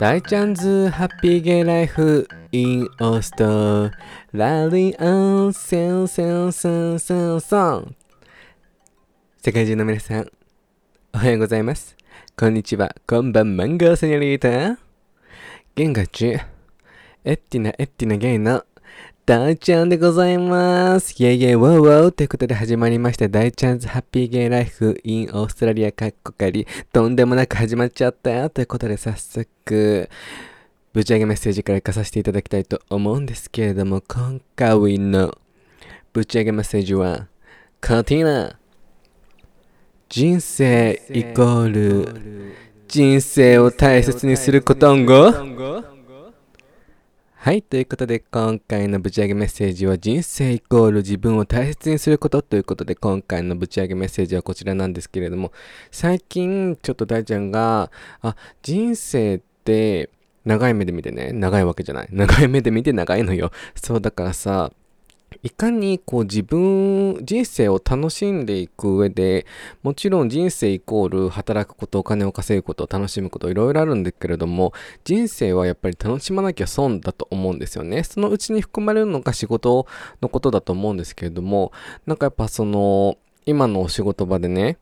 大ちゃんズハッピーゲイライフインオーストラリアンセンセンセンセンソン世界中の皆さんおはようございます。こんにちは。こんばんマンゴーセニョリータ。ゲガチエッティナエッティナゲイの大ちゃんでございます。イェイイェイウォーウォーということで始まりました。大ちゃんズハッピーゲイライフインオーストラリアかっこかり。とんでもなく始まっちゃったよ。ということで早速、ぶち上げメッセージから行かさせていただきたいと思うんですけれども、今回のぶち上げメッセージは、カティーナ。人生イコール人生を大切にすることんごはい。ということで、今回のぶち上げメッセージは、人生イコール自分を大切にすることということで、今回のぶち上げメッセージはこちらなんですけれども、最近、ちょっと大ちゃんが、あ、人生って、長い目で見てね、長いわけじゃない。長い目で見て長いのよ。そうだからさ、いかにこう自分、人生を楽しんでいく上で、もちろん人生イコール働くこと、お金を稼ぐこと、楽しむこと、いろいろあるんだけれども、人生はやっぱり楽しまなきゃ損だと思うんですよね。そのうちに含まれるのが仕事のことだと思うんですけれども、なんかやっぱその、今のお仕事場でね、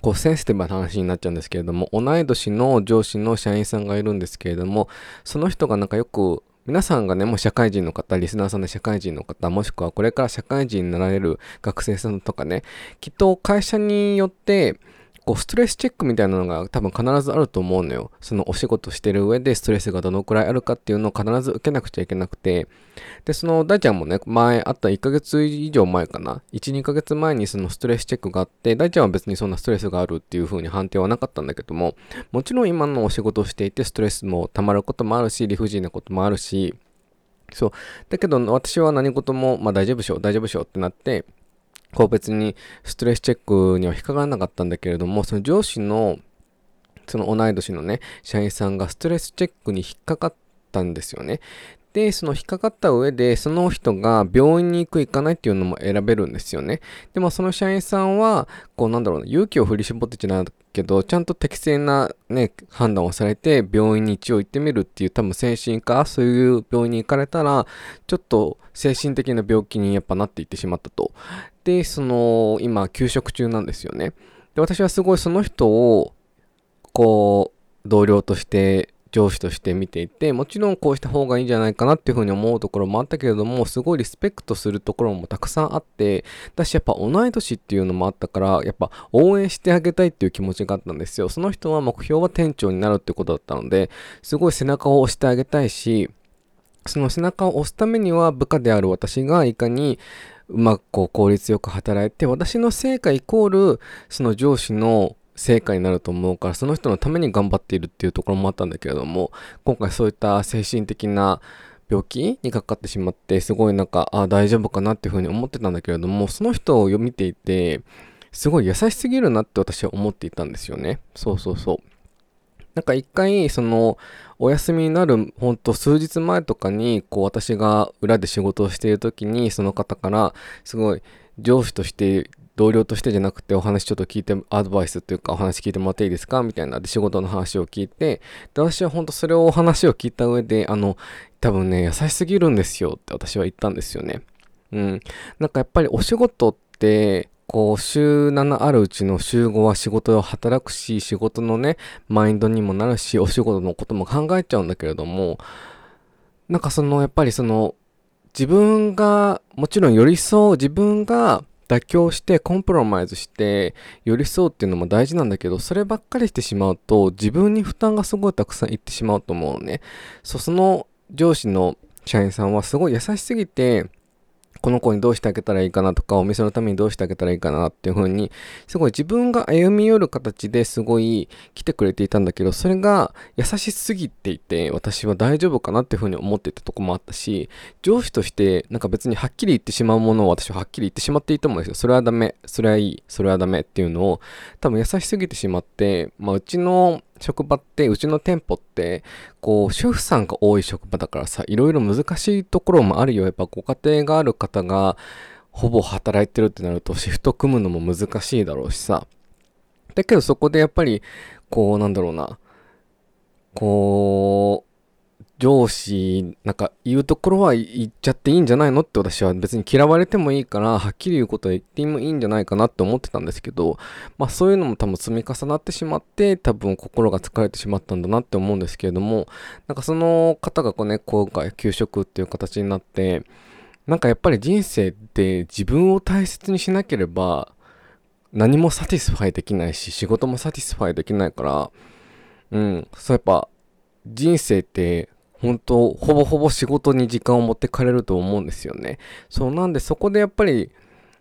こうセンシティブな話になっちゃうんですけれども、同い年の上司の社員さんがいるんですけれども、その人がなんかよく皆さんがね、もう社会人の方、リスナーさんで社会人の方、もしくはこれから社会人になられる学生さんとかね、きっと会社によって、ストレスチェックみたいなのが多分必ずあると思うのよ。そのお仕事してる上でストレスがどのくらいあるかっていうのを必ず受けなくちゃいけなくて。で、その大ちゃんもね、前あった1ヶ月以上前かな。1、2ヶ月前にそのストレスチェックがあって、大ちゃんは別にそんなストレスがあるっていう風に判定はなかったんだけども、もちろん今のお仕事をしていてストレスも溜まることもあるし、理不尽なこともあるし、そう。だけど私は何事も、まあ大丈夫しよう、大丈夫しようってなって、個別にストレスチェックには引っかからなかったんだけれども、その上司の、その同い年のね、社員さんがストレスチェックに引っかかったんですよね。で、その引っかかった上で、その人が病院に行く、行かないっていうのも選べるんですよね。でもその社員さんは、こうなんだろうな、勇気を振り絞ってじゃなけど、ちゃんと適正なね、判断をされて、病院に一応行ってみるっていう、多分精神科、そういう病院に行かれたら、ちょっと精神的な病気にやっぱなっていってしまったと。で、その、今、休職中なんですよね。で、私はすごいその人を、こう、同僚として上司として見ていて、もちろんこうした方がいいんじゃないかなっていうふうに思うところもあったけれども、すごいリスペクトするところもたくさんあって、私やっぱ同い年っていうのもあったから、やっぱ応援してあげたいっていう気持ちがあったんですよ。その人は目標は店長になるってことだったので、すごい背中を押してあげたいし、その背中を押すためには部下である私がいかにうまくこう効率よく働いて、私の成果イコール、その上司の成果になると思うから、その人のために頑張っているっていうところもあったんだけれども、今回そういった精神的な病気にかかってしまって、すごいなんか、あ大丈夫かなっていうふうに思ってたんだけれども、その人を見ていて、すごい優しすぎるなって私は思っていたんですよね。そうそうそう。なんか一回、その、お休みになる、ほんと数日前とかに、こう私が裏で仕事をしている時に、その方から、すごい上司として同僚としてじゃなくてお話ちょっと聞いて、アドバイスっていうかお話聞いてもらっていいですか？みたいなで仕事の話を聞いて、で、私は本当それをお話を聞いた上で、あの、多分ね、優しすぎるんですよって私は言ったんですよね。うん。なんかやっぱりお仕事って、こう、週7あるうちの週5は仕事を働くし、仕事のね、マインドにもなるし、お仕事のことも考えちゃうんだけれども、なんかその、やっぱりその、自分が、もちろん寄り添う、自分が妥協してコンプロマイズして寄り添うっていうのも大事なんだけど、そればっかりしてしまうと自分に負担がすごいたくさんいってしまうと思うね。そ、その上司の社員さんはすごい優しすぎて、この子にどうしてあげたらいいかなとか、お店のためにどうしてあげたらいいかなっていう風に、すごい自分が歩み寄る形ですごい来てくれていたんだけど、それが優しすぎていて、私は大丈夫かなっていう風に思っていたとこもあったし、上司としてなんか別にはっきり言ってしまうものを私ははっきり言ってしまっていいと思うんですよ。それはダメ、それはいい、それはダメっていうのを多分優しすぎてしまって、まあうちの職場って、うちの店舗って、こう、主婦さんが多い職場だからさ、いろいろ難しいところもあるよ。やっぱご家庭がある方が、ほぼ働いてるってなると、シフト組むのも難しいだろうしさ。だけどそこでやっぱり、こう、なんだろうな、こう、上司、なんか言うところは言っちゃっていいんじゃないのって私は別に嫌われてもいいから、はっきり言うことは言ってもいいんじゃないかなって思ってたんですけど、まあそういうのも多分積み重なってしまって、多分心が疲れてしまったんだなって思うんですけれども、なんかその方がこうね、今回休職っていう形になって、なんかやっぱり人生って自分を大切にしなければ何も satisfy できないし仕事も satisfy できないからうんそうやっぱ人生って本当ほぼほぼ仕事に時間を持ってかれると思うんですよね。そうなんでそこでやっぱり、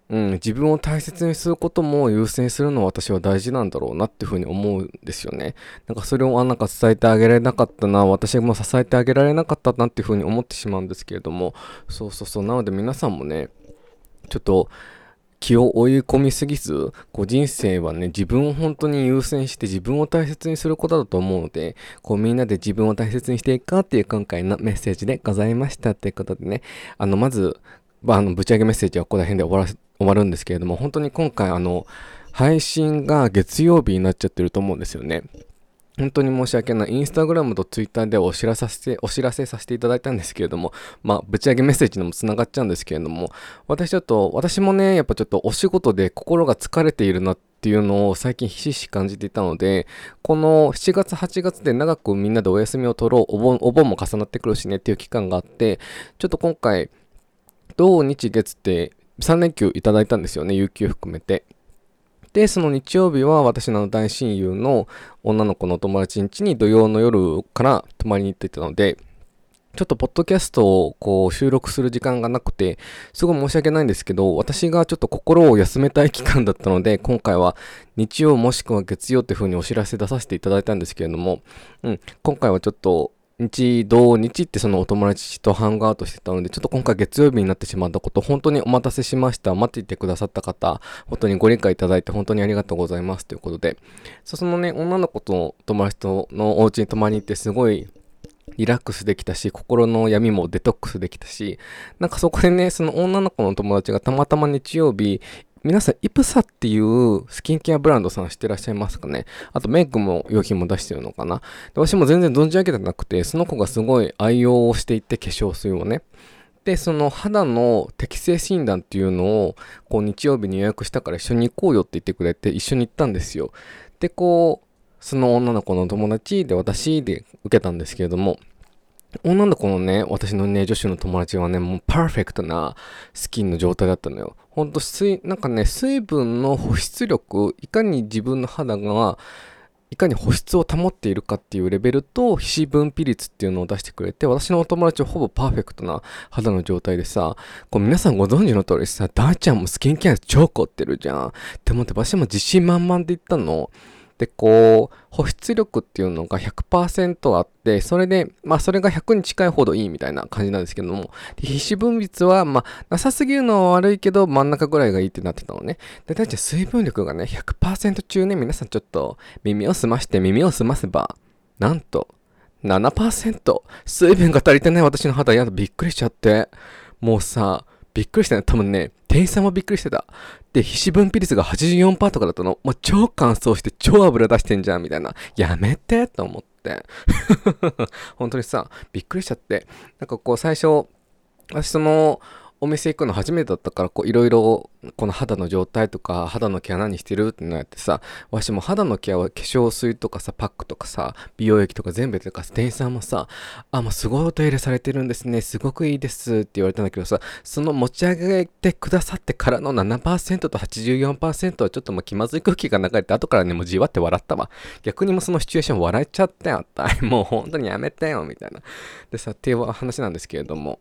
うん、自分を大切にすることも優先するのは私は大事なんだろうなっていうふうに思うんですよね。なんかそれをあなんか伝えてあげられなかったな、私も支えてあげられなかったなっていうふうに思ってしまうんですけれども、そうそうそう、なので皆さんもね、ちょっと気を追い込みすぎず、こう人生はね、自分を本当に優先して自分を大切にすることだと思うので、こうみんなで自分を大切にしていくかっていう今回のメッセージでございましたということでね、あの、まず、まあ、あの、ぶち上げメッセージはここら辺で終わら終わるんですけれども、本当に今回あの、配信が月曜日になっちゃってると思うんですよね。本当に申し訳ない。インスタグラムとツイッターでお知らせ、お知らせさせていただいたんですけれども、まあ、ぶち上げメッセージにもつながっちゃうんですけれども、私ちょっと、私もね、やっぱちょっとお仕事で心が疲れているなっていうのを最近ひしひし感じていたので、この7月、8月で長くみんなでお休みを取ろう、お盆、お盆も重なってくるしねっていう期間があって、ちょっと今回、土日月って3連休いただいたんですよね、有給含めて。で、その日曜日は私の大親友の女の子の友達ん家に土曜の夜から泊まりに行ってたので、ちょっとポッドキャストをこう収録する時間がなくて、すごい申し訳ないんですけど、私がちょっと心を休めたい期間だったので、今回は日曜もしくは月曜っていう風にお知らせ出させていただいたんですけれども、うん、今回はちょっと日、土日ってそのお友達とハングアウトしてたので、ちょっと今回月曜日になってしまったこと、本当にお待たせしました。待っていてくださった方、本当にご理解いただいて本当にありがとうございますということで、そのね、女の子と友達とのお家に泊まりに行ってすごいリラックスできたし、心の闇もデトックスできたし、なんかそこでね、その女の子の友達がたまたま日曜日、皆さん、イプサっていうスキンケアブランドさん知ってらっしゃいますかね？あとメイクも用品も出してるのかな？私も全然存じ上げてなくて、その子がすごい愛用をしていて化粧水をね。で、その肌の適正診断っていうのを、こう日曜日に予約したから一緒に行こうよって言ってくれて一緒に行ったんですよ。で、こう、その女の子の友達で私で受けたんですけれども、女の子のね、私のね、女子の友達はね、もうパーフェクトなスキンの状態だったのよ。ほんと水、なんかね、水分の保湿力、いかに自分の肌が、いかに保湿を保っているかっていうレベルと皮脂分泌率っていうのを出してくれて、私のお友達はほぼパーフェクトな肌の状態でさ、こう皆さんご存知の通りさ、ダーちゃんもスキンケア超凝ってるじゃん。って思って、私も自信満々で言ったの。で、こう、保湿力っていうのが100%あって、それで、まあ、それが100に近いほどいいみたいな感じなんですけども、皮脂分泌は、まあ、なさすぎるのは悪いけど、真ん中ぐらいがいいってなってたのね。で、大体水分力がね、100%中ね、皆さんちょっと耳を澄まして耳を澄ませば、なんと、7%水分が足りてない私の肌やだびっくりしちゃって。もうさ、びっくりしたね。多分ね、店員さんもびっくりしてた。で、皮脂分泌率が84%とかだったの。もう超乾燥して超油出してんじゃん、みたいな。やめてと思って。本当にさ、びっくりしちゃって。なんかこう最初、私その、お店行くの初めてだったから、こう、いろいろ、この肌の状態とか、肌のケア何してるってなってさ、わしも肌のケアは化粧水とかさ、パックとかさ、美容液とか全部とか、店員さんもさ、あ、もうすごいお手入れされてるんですね、すごくいいですって言われたんだけどさ、その持ち上げてくださってからの7%と84%はちょっともう気まずい空気が流れて、後からね、もうじわって笑ったわ。逆にもそのシチュエーション笑っちゃったよ、もう本当にやめてよ、みたいな。でさ、っていう話なんですけれども、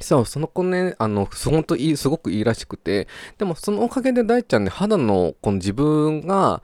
そう、その子ね、あの、ほんといい、すごくいいらしくて、でもそのおかげで大ちゃんね、肌の、この自分が、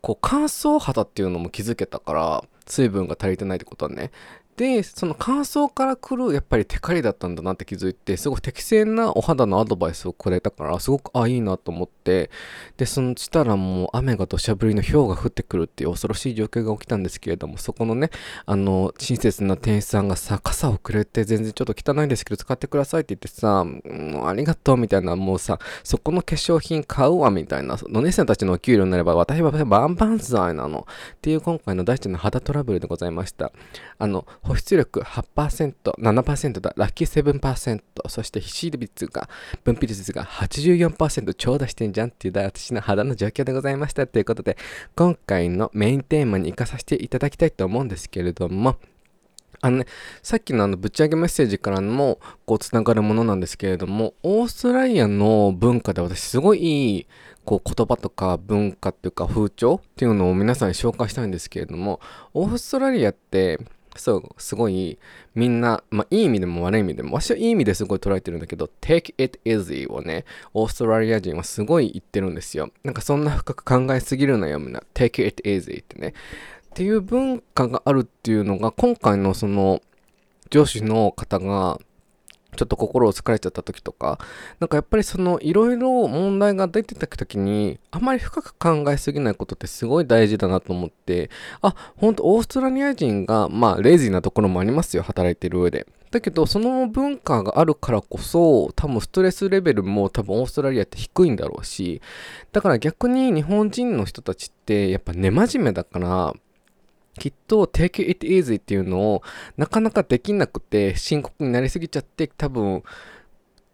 こう、乾燥肌っていうのも気づけたから、水分が足りてないってことはね。で、その感想から来るやっぱりテカリだったんだなって気づいて、すごく適正なお肌のアドバイスをくれたから、すごく、あ、いいなと思って、で、そのしたらもう雨が土砂降りの氷が降ってくるっていう恐ろしい状況が起きたんですけれども、そこのね、あの、親切な店員さんがさ、傘をくれて全然ちょっと汚いんですけど使ってくださいって言ってさ、もうありがとうみたいな、もうさ、そこの化粧品買うわみたいな、お姉さんたちのお給料になれば私はバンバンザイなの。っていう今回の大地の肌トラブルでございました。あの、保湿力8%、7%だ、ラッキー7%、そして皮脂率が、分泌率が84%超出してんじゃんっていう私の肌の状況でございました。ということで、今回のメインテーマに活かさせていただきたいと思うんですけれども、あのね、さっきのあのぶち上げメッセージからもこうつながるものなんですけれども、オーストラリアの文化で私すごいいいこう言葉とか文化っていうか風潮っていうのを皆さんに紹介したいんですけれども、オーストラリアってそう、すごいみんな、まあいい意味でも悪い意味でも、私はいい意味ですごい捉えてるんだけど、take it easy をね、オーストラリア人はすごい言ってるんですよ。なんかそんな深く考えすぎるなよみんな、take it easy ってね。っていう文化があるっていうのが、今回のその上司の方が、ちょっと心を疲れちゃった時とか、なんかやっぱりそのいろいろ問題が出てた時に、あまり深く考えすぎないことってすごい大事だなと思って、あ、ほんとオーストラリア人が、まあレイジーなところもありますよ、働いてる上で。だけど、その文化があるからこそ、多分ストレスレベルも多分オーストラリアって低いんだろうし、だから逆に日本人の人たちってやっぱ根真面目だから、きっと take it easy っていうのをなかなかできなくて深刻になりすぎちゃって多分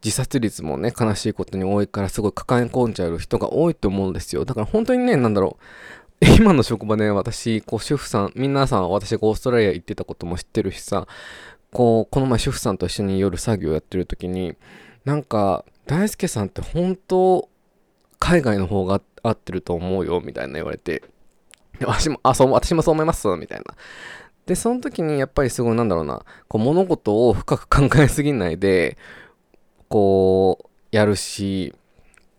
自殺率もね悲しいことに多いからすごい抱え込んじゃう人が多いと思うんですよ。だから本当にねなんだろう。今の職場で私こう主婦さん皆さん私がオーストラリア行ってたことも知ってるしさこうこの前主婦さんと一緒に夜作業やってる時になんか大輔さんって本当海外の方が合ってると思うよみたいな言われて。私も、あ、そう、私もそう思います、みたいな。で、その時にやっぱりすごいなんだろうな、こう物事を深く考えすぎないで、こう、やるし、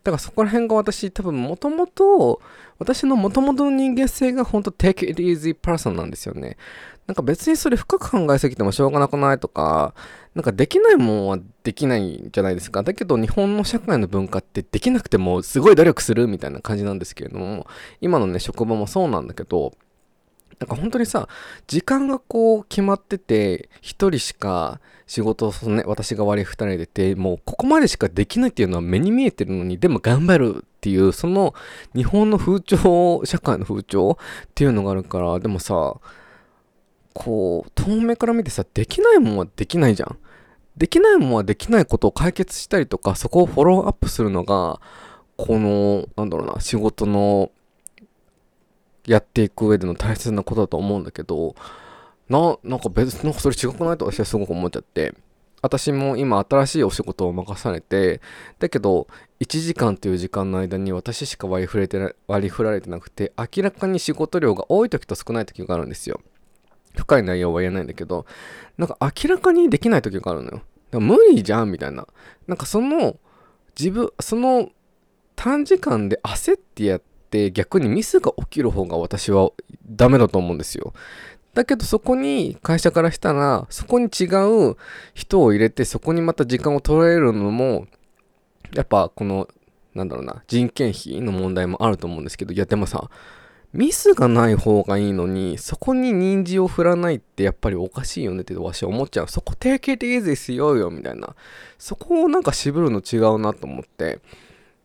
だからそこら辺が私多分もともと、私のもともとの人間性が本当 take it easy person なんですよね。なんか別にそれ深く考えすぎてもしょうがなくないとか、なんかできないもんはできないんじゃないですか。だけど日本の社会の文化ってできなくてもすごい努力するみたいな感じなんですけれども、今のね、職場もそうなんだけど、なんか本当にさ、時間がこう決まってて、一人しか仕事をね、私が割り二人でて、もうここまでしかできないっていうのは目に見えてるのに、でも頑張るっていう、その日本の風潮、社会の風潮っていうのがあるから、でもさ、こう、遠目から見てさ、できないもんはできないじゃん。できないもんはできないことを解決したりとか、そこをフォローアップするのが、この、なんだろうな、仕事の、やっていく上での大切なことだと思うんだけど、な、なんか別、なんかそれ違くないと私はすごく思っちゃって、私も今新しいお仕事を任されて、だけど、1時間という時間の間に私しか割り振れて割り振られてなくて、明らかに仕事量が多い時と少ない時があるんですよ。深い内容は言えないんだけど、なんか明らかにできない時があるのよ。無理じゃんみたいな。なんかその、自分、その短時間で焦ってやって逆にミスが起きる方が私はダメだと思うんですよ。だけどそこに会社からしたらそこに違う人を入れてそこにまた時間を取られるのもやっぱこのなんだろうな人件費の問題もあると思うんですけどいやでもさミスがない方がいいのに、そこに人参を振らないってやっぱりおかしいよねってわしは思っちゃう。そこ定型でいいですよよ、みたいな。そこをなんか渋るの違うなと思って。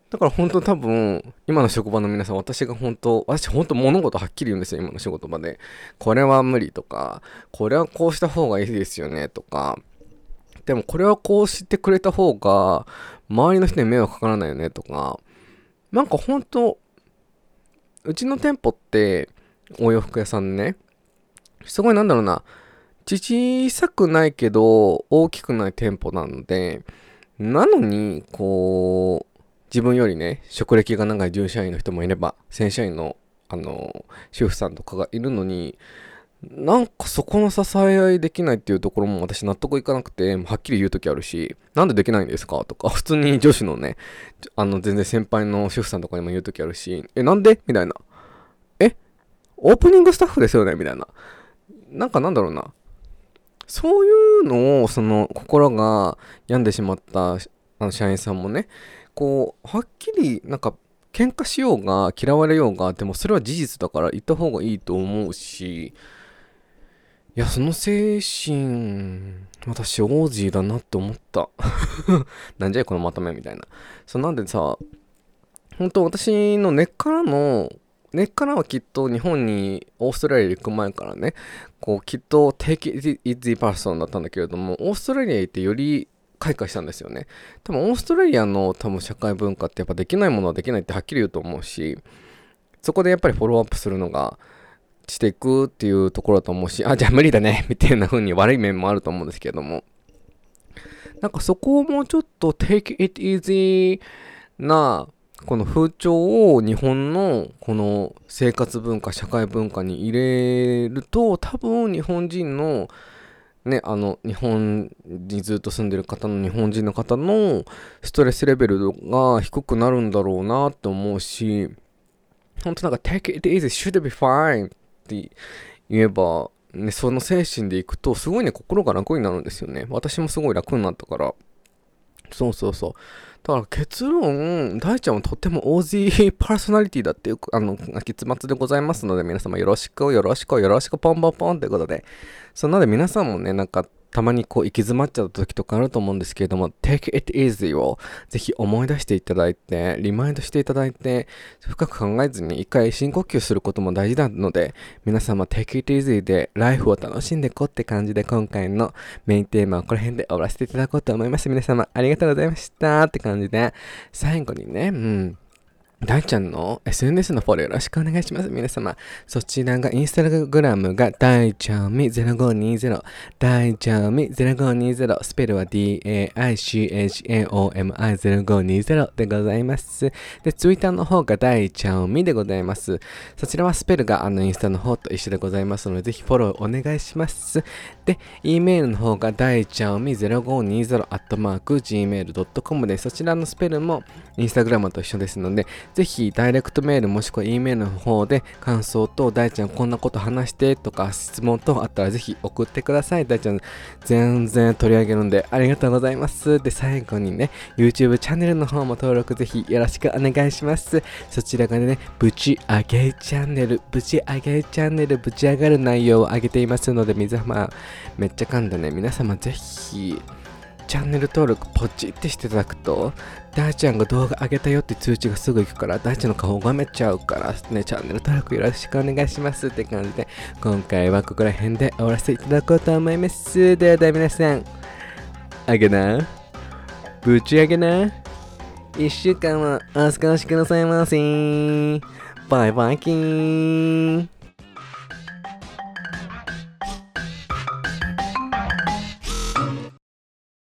だから本当多分、今の職場の皆さん、私が本当、私本当物事はっきり言うんですよ、今の仕事場で。これは無理とか、これはこうした方がいいですよねとか、でもこれはこうしてくれた方が、周りの人に迷惑かからないよねとか、なんか本当うちの店舗ってお洋服屋さんね、すごいなんだろうな、小さくないけど大きくない店舗なので、なのに、こう、自分よりね、職歴が長い従社員の人もいれば、正社員の、あの、主婦さんとかがいるのに、なんかそこの支え合いできないっていうところも私納得いかなくて、はっきり言う時あるし、なんでできないんですか？とか、普通に女子のね、あの全然先輩の主婦さんとかにも言う時あるし、え、なんで？みたいな。え？オープニングスタッフですよね？みたいな。なんかなんだろうな。そういうのを、その、心が病んでしまったあの社員さんもね、こう、はっきり、なんか、喧嘩しようが、嫌われようが、でもそれは事実だから言った方がいいと思うし、いや、その精神、私、オージーだなって思った。なんじゃい、このまとめみたいな。そう、なんでさ、本当私の根っからの根っからはきっと日本にオーストラリア行く前からね、こうきっと take it easy person だったんだけれども、オーストラリア行ってより開花したんですよね。多分オーストラリアの多分社会文化ってやっぱできないものはできないってはっきり言うと思うし、そこでやっぱりフォローアップするのがしていくっていうところだと思うし、あ、じゃあ無理だね、みたいな風に悪い面もあると思うんですけども、なんかそこをもうちょっと take it easy なこの風潮を日本のこの生活文化社会文化に入れると多分日本人のねあの日本にずっと住んでる方の日本人の方のストレスレベルが低くなるんだろうなって思うし本当なんか take it easy should be fine って言えばねその精神でいくとすごいね心が楽になるんですよね。私もすごい楽になったから。そうそうそう。だから結論、大ちゃんはとっても OZ パーソナリティだっていう、あの、結末でございますので、皆様よろしく、よろしく、よろしく、ポンポンポンということで、そんなので皆さんもね、なんか、たまにこう行き詰まっちゃう時とかあると思うんですけれども、take it easy をぜひ思い出していただいて、リマインドしていただいて、深く考えずに一回深呼吸することも大事なので、皆様 take it easy でライフを楽しんでいこうって感じで今回のメインテーマはこの辺で終わらせていただこうと思います。皆様ありがとうございましたって感じで、最後にね、うん。大ちゃんの SNS のフォローよろしくお願いします。皆様。そちらがインスタグラムが大ちゃんみ0520。大ちゃんみ0520。スペルは DAICHAOMI0520 でございます。で、ツイッターの方が大ちゃんみでございます。そちらはスペルがあのインスタの方と一緒でございますので、ぜひフォローお願いします。で、E メールの方が大ちゃんみ0520アットマーク Gmail.com で、そちらのスペルもインスタグラムと一緒ですので、ぜひダイレクトメールもしくは E メールの方で感想と大ちゃんこんなこと話してとか質問とあったらぜひ送ってください。大ちゃん全然取り上げるんでありがとうございます。で、最後にね、YouTube チャンネルの方も登録ぜひよろしくお願いします。そちらがね、ぶち上げチャンネル、ぶち上げチャンネル、ぶち上がる内容を上げていますので、皆様、めっちゃ噛んだね、皆様ぜひ、チャンネル登録ポチってしていただくと、大ちゃんが動画上げたよって通知がすぐ行くから、大ちゃんの顔をがめちゃうからね、チャンネル登録よろしくお願いしますって感じで、今回はここら辺で終わらせていただこうと思います。ではでは皆さん、あげな、ぶち上げな、一週間はお過ごしくださいませ。バイバイキーン。